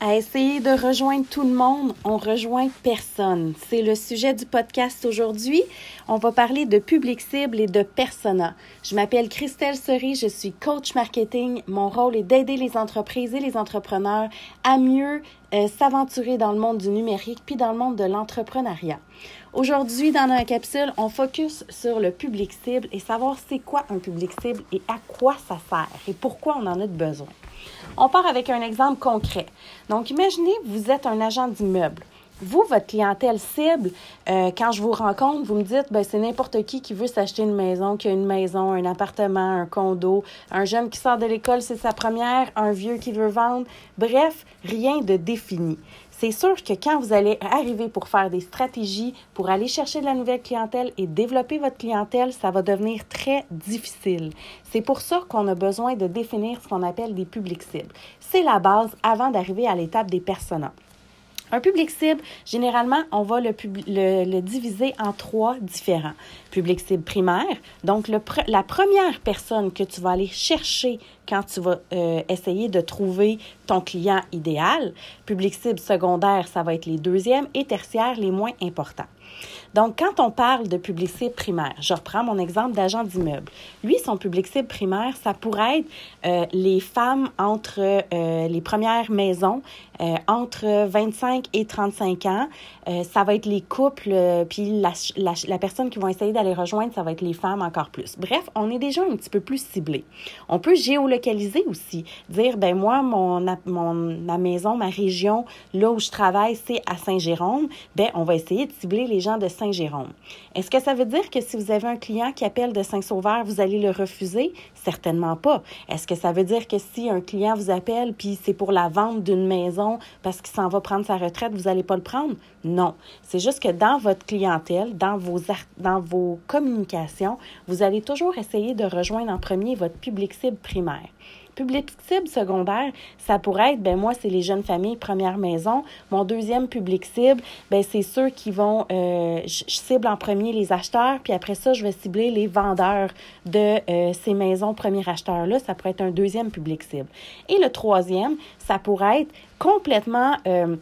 À essayer de rejoindre tout le monde, on rejoint personne. C'est le sujet du podcast aujourd'hui. On va parler de public cible et de persona. Je m'appelle Christelle Seri, je suis coach marketing. Mon rôle est d'aider les entreprises et les entrepreneurs à mieux euh, s'aventurer dans le monde du numérique puis dans le monde de l'entrepreneuriat. Aujourd'hui, dans la capsule, on focus sur le public cible et savoir c'est quoi un public cible et à quoi ça sert et pourquoi on en a besoin. On part avec un exemple concret. Donc, imaginez, vous êtes un agent d'immeuble. Vous, votre clientèle cible, euh, quand je vous rencontre, vous me dites, ben, c'est n'importe qui qui veut s'acheter une maison, qui a une maison, un appartement, un condo, un jeune qui sort de l'école, c'est sa première, un vieux qui veut vendre. Bref, rien de défini c'est sûr que quand vous allez arriver pour faire des stratégies, pour aller chercher de la nouvelle clientèle et développer votre clientèle, ça va devenir très difficile. C'est pour ça qu'on a besoin de définir ce qu'on appelle des publics cibles. C'est la base avant d'arriver à l'étape des personas. Un public cible, généralement, on va le, diviser en trois différents. Public cible primaire, donc la première personne que tu vas aller chercher quand tu vas euh, essayer de trouver ton client idéal. Public cible secondaire, ça va être les deuxièmes et tertiaires, les moins importants. Donc, quand on parle de public cible primaire, je reprends mon exemple d'agent d'immeuble. Lui, son public cible primaire, ça pourrait être euh, les femmes entre euh, les premières maisons, euh, entre 25 et 35 ans. ça va être les couples, puis la, la, personne qui va essayer d'aller rejoindre, ça va être les femmes encore plus. Bref, on est déjà un petit peu plus ciblé. On peut géolocaliser aussi, dire, ben moi, mon, mon, ma maison, ma région, là où je travaille, c'est à Saint-Jérôme. Ben, on va essayer de cibler les gens de Saint-Jérôme. Est-ce que ça veut dire que si vous avez un client qui appelle de Saint-Sauveur, vous allez le refuser? Certainement pas. Est-ce que ça veut dire que si un client vous appelle puis c'est pour la vente d'une maison parce qu'il s'en va prendre sa retraite, vous n'allez pas le prendre? Non. C'est juste que dans votre clientèle, dans vos, dans vos communications, vous allez toujours essayer de rejoindre en premier votre public cible primaire. Public cible secondaire, ça pourrait être, ben moi, c'est les jeunes familles, première maison. Mon deuxième public cible, ben c'est ceux qui vont, euh, je, cible en premier les acheteurs, puis après ça, je vais cibler les vendeurs de euh, ces maisons premiers acheteurs-là. Ça pourrait être un deuxième public cible. Et le troisième, ça pourrait être complètement... Euh,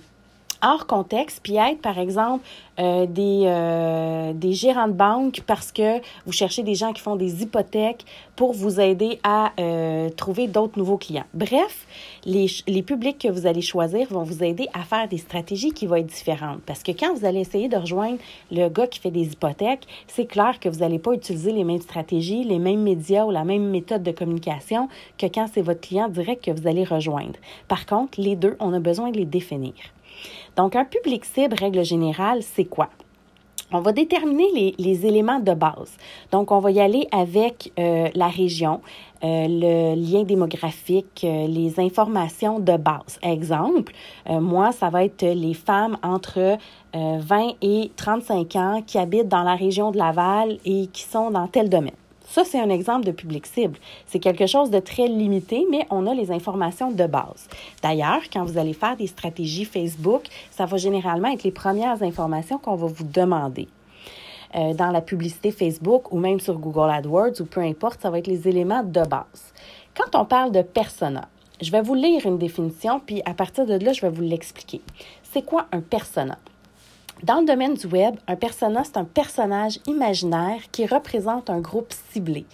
hors contexte, puis être, par exemple, euh, des, euh, des gérants de banque parce que vous cherchez des gens qui font des hypothèques pour vous aider à euh, trouver d'autres nouveaux clients. Bref, les, les publics que vous allez choisir vont vous aider à faire des stratégies qui vont être différentes. Parce que quand vous allez essayer de rejoindre le gars qui fait des hypothèques, c'est clair que vous n'allez pas utiliser les mêmes stratégies, les mêmes médias ou la même méthode de communication que quand c'est votre client direct que vous allez rejoindre. Par contre, les deux, on a besoin de les définir. Donc, un public cible, règle générale, c'est quoi? On va déterminer les, éléments de base. Donc, on va y aller avec euh, la région, euh, le lien démographique, euh, les informations de base. Exemple, moi, ça va être les femmes entre 20 et 35 ans qui habitent dans la région de Laval et qui sont dans tel domaine. Ça, c'est un exemple de public cible. C'est quelque chose de très limité, mais on a les informations de base. D'ailleurs, quand vous allez faire des stratégies Facebook, ça va généralement être les premières informations qu'on va vous demander. Euh, dans la publicité Facebook ou même sur Google AdWords ou peu importe, ça va être les éléments de base. Quand on parle de persona, je vais vous lire une définition, puis à partir de là, je vais vous l'expliquer. C'est quoi un persona? Dans le domaine du web, un persona, c'est un personnage imaginaire qui représente un groupe ciblé.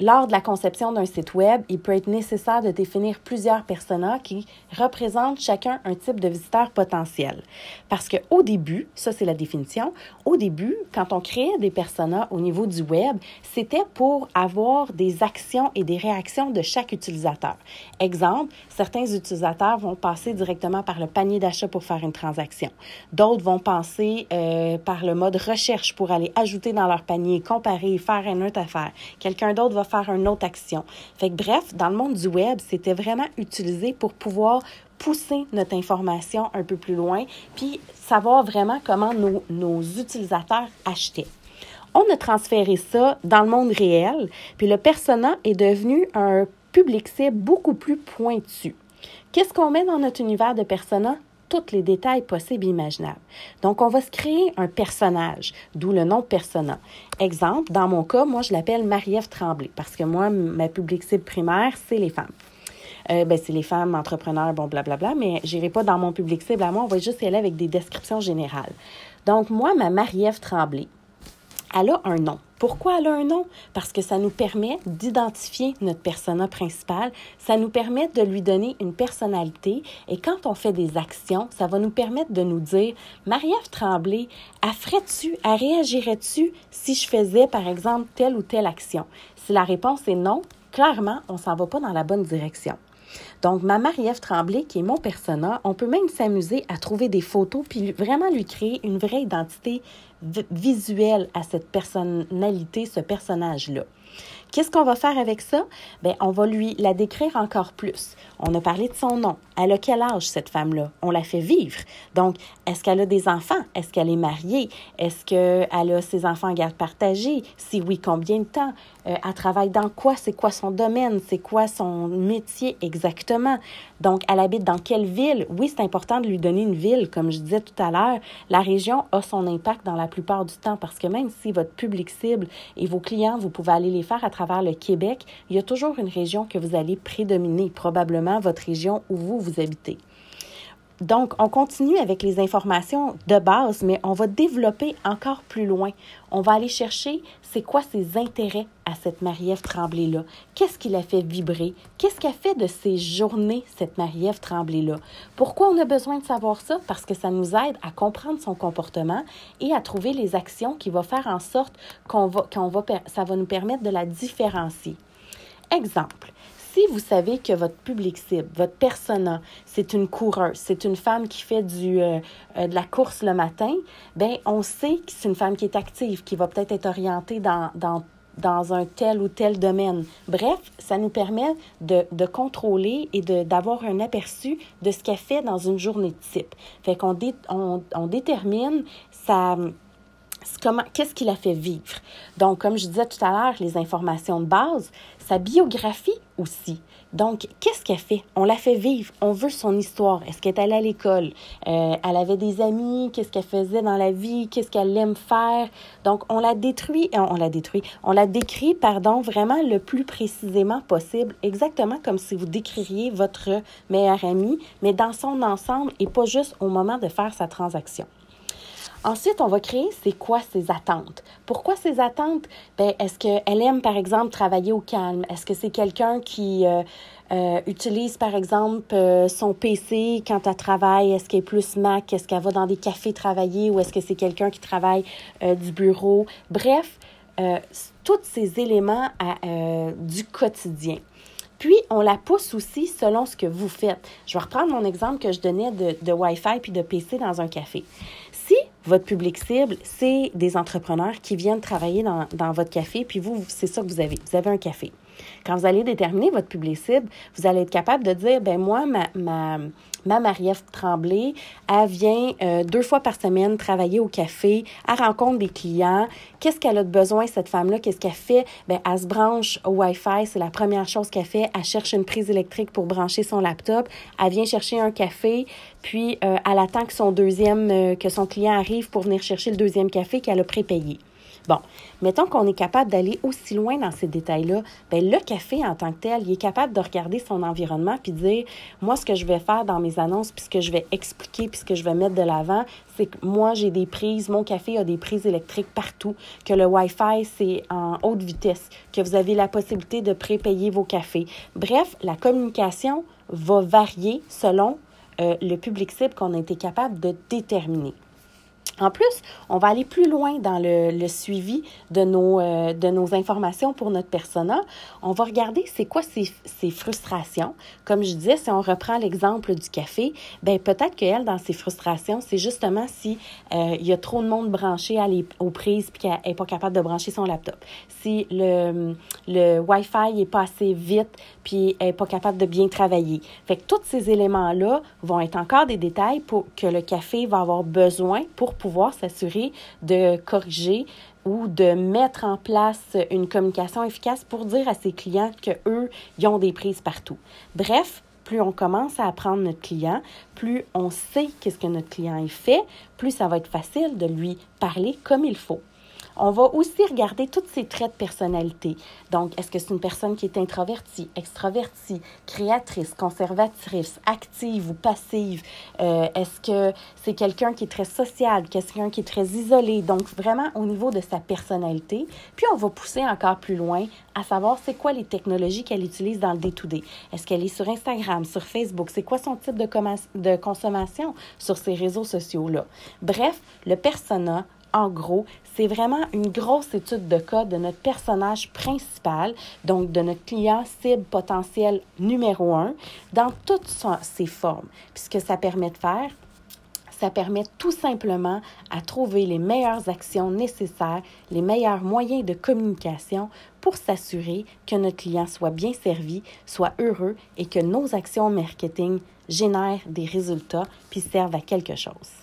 Lors de la conception d'un site web, il peut être nécessaire de définir plusieurs personas qui représentent chacun un type de visiteur potentiel. Parce qu'au début, ça c'est la définition, au début, quand on créait des personas au niveau du web, c'était pour avoir des actions et des réactions de chaque utilisateur. Exemple, certains utilisateurs vont passer directement par le panier d'achat pour faire une transaction. D'autres vont passer euh, par le mode recherche pour aller ajouter dans leur panier, comparer, faire une autre affaire. Quelqu'un d'autre va faire une autre action. Fait que bref, dans le monde du web, c'était vraiment utilisé pour pouvoir pousser notre information un peu plus loin, puis savoir vraiment comment nos, nos utilisateurs achetaient. On a transféré ça dans le monde réel, puis le persona est devenu un public cible beaucoup plus pointu. Qu'est-ce qu'on met dans notre univers de persona? Tous les détails possibles et imaginables. Donc, on va se créer un personnage, d'où le nom persona. Exemple, dans mon cas, moi, je l'appelle Marie-Ève Tremblay parce que moi, ma public cible primaire, c'est les femmes. euh, ben, c'est les femmes entrepreneurs, bon, blablabla, mais j'irai pas dans mon public cible à moi, on va juste y aller avec des descriptions générales. Donc, moi, ma Marie-Ève Tremblay, elle a un nom. Pourquoi elle a un nom? Parce que ça nous permet d'identifier notre persona principal, ça nous permet de lui donner une personnalité et quand on fait des actions, ça va nous permettre de nous dire Marie-Ève Tremblay, ferait-tu, elle réagirait-tu si je faisais par exemple telle ou telle action? Si la réponse est non, clairement, on s'en va pas dans la bonne direction. Donc, ma Marie-Ève Tremblay, qui est mon persona, on peut même s'amuser à trouver des photos puis vraiment lui créer une vraie identité visuelle à cette personnalité, ce personnage-là. Qu'est-ce qu'on va faire avec ça? Bien, on va lui la décrire encore plus. On a parlé de son nom. Elle a quel âge, cette femme-là? On la fait vivre. Donc, est-ce qu'elle a des enfants? Est-ce qu'elle est mariée? Est-ce qu'elle a ses enfants en garde partagée? Si oui, combien de temps? Euh, elle travaille dans quoi? C'est quoi son domaine? C'est quoi son métier exactement? Donc, elle habite dans quelle ville? Oui, c'est important de lui donner une ville. Comme je disais tout à l'heure, la région a son impact dans la plupart du temps parce que même si votre public cible et vos clients, vous pouvez aller les faire à travers le Québec, il y a toujours une région que vous allez prédominer, probablement votre région où vous, vous habitez. Donc, on continue avec les informations de base, mais on va développer encore plus loin. On va aller chercher c'est quoi ses intérêts à cette Marie-Ève Tremblay-là. Qu'est-ce qui la fait vibrer? Qu'est-ce qu'elle fait de ses journées, cette Marie-Ève Tremblay-là? Pourquoi on a besoin de savoir ça? Parce que ça nous aide à comprendre son comportement et à trouver les actions qui vont faire en sorte qu'on va, qu'on va, ça va nous permettre de la différencier. Exemple, si vous savez que votre public cible, votre persona, c'est une coureuse, c'est une femme qui fait du, euh, euh, de la course le matin, ben on sait que c'est une femme qui est active, qui va peut-être être orientée dans, dans dans un tel ou tel domaine. Bref, ça nous permet de, de contrôler et d'avoir un aperçu de ce qu'elle fait dans une journée type. Fait qu'on on, on détermine sa, comment, qu'est-ce qui la fait vivre? Donc, comme je disais tout à l'heure, les informations de base, sa biographie aussi. Donc, qu'est-ce qu'elle fait? On la fait vivre. On veut son histoire. Est-ce qu'elle est allée à l'école? Euh, elle avait des amis? Qu'est-ce qu'elle faisait dans la vie? Qu'est-ce qu'elle aime faire? Donc, on la détruit, euh, on la détruit, on la décrit, pardon, vraiment le plus précisément possible, exactement comme si vous décririez votre meilleur ami, mais dans son ensemble et pas juste au moment de faire sa transaction. Ensuite, on va créer c'est quoi ses attentes. Pourquoi ses attentes? Ben, est-ce qu'elle aime, par exemple, travailler au calme? Est-ce que c'est quelqu'un qui euh, euh, utilise, par exemple, euh, son PC quand elle travaille? Est-ce qu'elle est plus Mac? Est-ce qu'elle va dans des cafés travailler ou est-ce que c'est quelqu'un qui travaille du bureau? Bref, tous ces éléments du quotidien. Puis, on la pousse aussi selon ce que vous faites. Je vais reprendre mon exemple que je donnais de, de Wi-Fi puis de PC dans un café. Votre public cible, c'est des entrepreneurs qui viennent travailler dans, dans votre café, puis vous, c'est ça que vous avez. Vous avez un café. Quand vous allez déterminer votre public cible, vous allez être capable de dire, ben moi, ma, ma, ma Marie-Ève Tremblay, elle vient euh, deux fois par semaine travailler au café, elle rencontre des clients. Qu'est-ce qu'elle a de besoin, cette femme-là? Qu'est-ce qu'elle fait? Ben, elle se branche au Wi-Fi, c'est la première chose qu'elle fait. Elle cherche une prise électrique pour brancher son laptop. Elle vient chercher un café, puis euh, elle attend que son deuxième, euh, que son client arrive pour venir chercher le deuxième café qu'elle a prépayé. Bon, mettons qu'on est capable d'aller aussi loin dans ces détails-là, ben le café en tant que tel, il est capable de regarder son environnement puis dire moi ce que je vais faire dans mes annonces puis ce que je vais expliquer puis ce que je vais mettre de l'avant, c'est que moi j'ai des prises, mon café a des prises électriques partout, que le Wi-Fi c'est en haute vitesse, que vous avez la possibilité de prépayer vos cafés. Bref, la communication va varier selon euh, le public cible qu'on a été capable de déterminer. En plus, on va aller plus loin dans le, suivi de nos, euh, de nos informations pour notre persona. On va regarder c'est quoi ces, frustrations. Comme je disais, si on reprend l'exemple du café, ben peut-être qu'elle, dans ses frustrations, c'est justement si euh, il y a trop de monde branché à les, aux prises puis qu'elle n'est pas capable de brancher son laptop. Si le, le Wi-Fi n'est pas assez vite puis elle n'est pas capable de bien travailler. Fait que tous ces éléments-là vont être encore des détails pour que le café va avoir besoin pour pouvoir s'assurer de corriger ou de mettre en place une communication efficace pour dire à ses clients qu'eux, ils ont des prises partout. Bref, plus on commence à apprendre notre client, plus on sait qu'est-ce que notre client fait, plus ça va être facile de lui parler comme il faut. On va aussi regarder tous ces traits de personnalité. Donc, est-ce que c'est une personne qui est introvertie, extravertie, créatrice, conservatrice, active ou passive? Euh, est-ce que c'est quelqu'un qui est très social, quelqu'un qui est très isolé? Donc, vraiment au niveau de sa personnalité. Puis, on va pousser encore plus loin à savoir c'est quoi les technologies qu'elle utilise dans le day-to-day. Est-ce qu'elle est sur Instagram, sur Facebook? C'est quoi son type de, de consommation sur ces réseaux sociaux-là? Bref, le persona en gros, c'est vraiment une grosse étude de cas de notre personnage principal, donc de notre client cible potentiel numéro un, dans toutes ses formes. Puis ce que ça permet de faire, ça permet tout simplement à trouver les meilleures actions nécessaires, les meilleurs moyens de communication pour s'assurer que notre client soit bien servi, soit heureux et que nos actions marketing génèrent des résultats puis servent à quelque chose.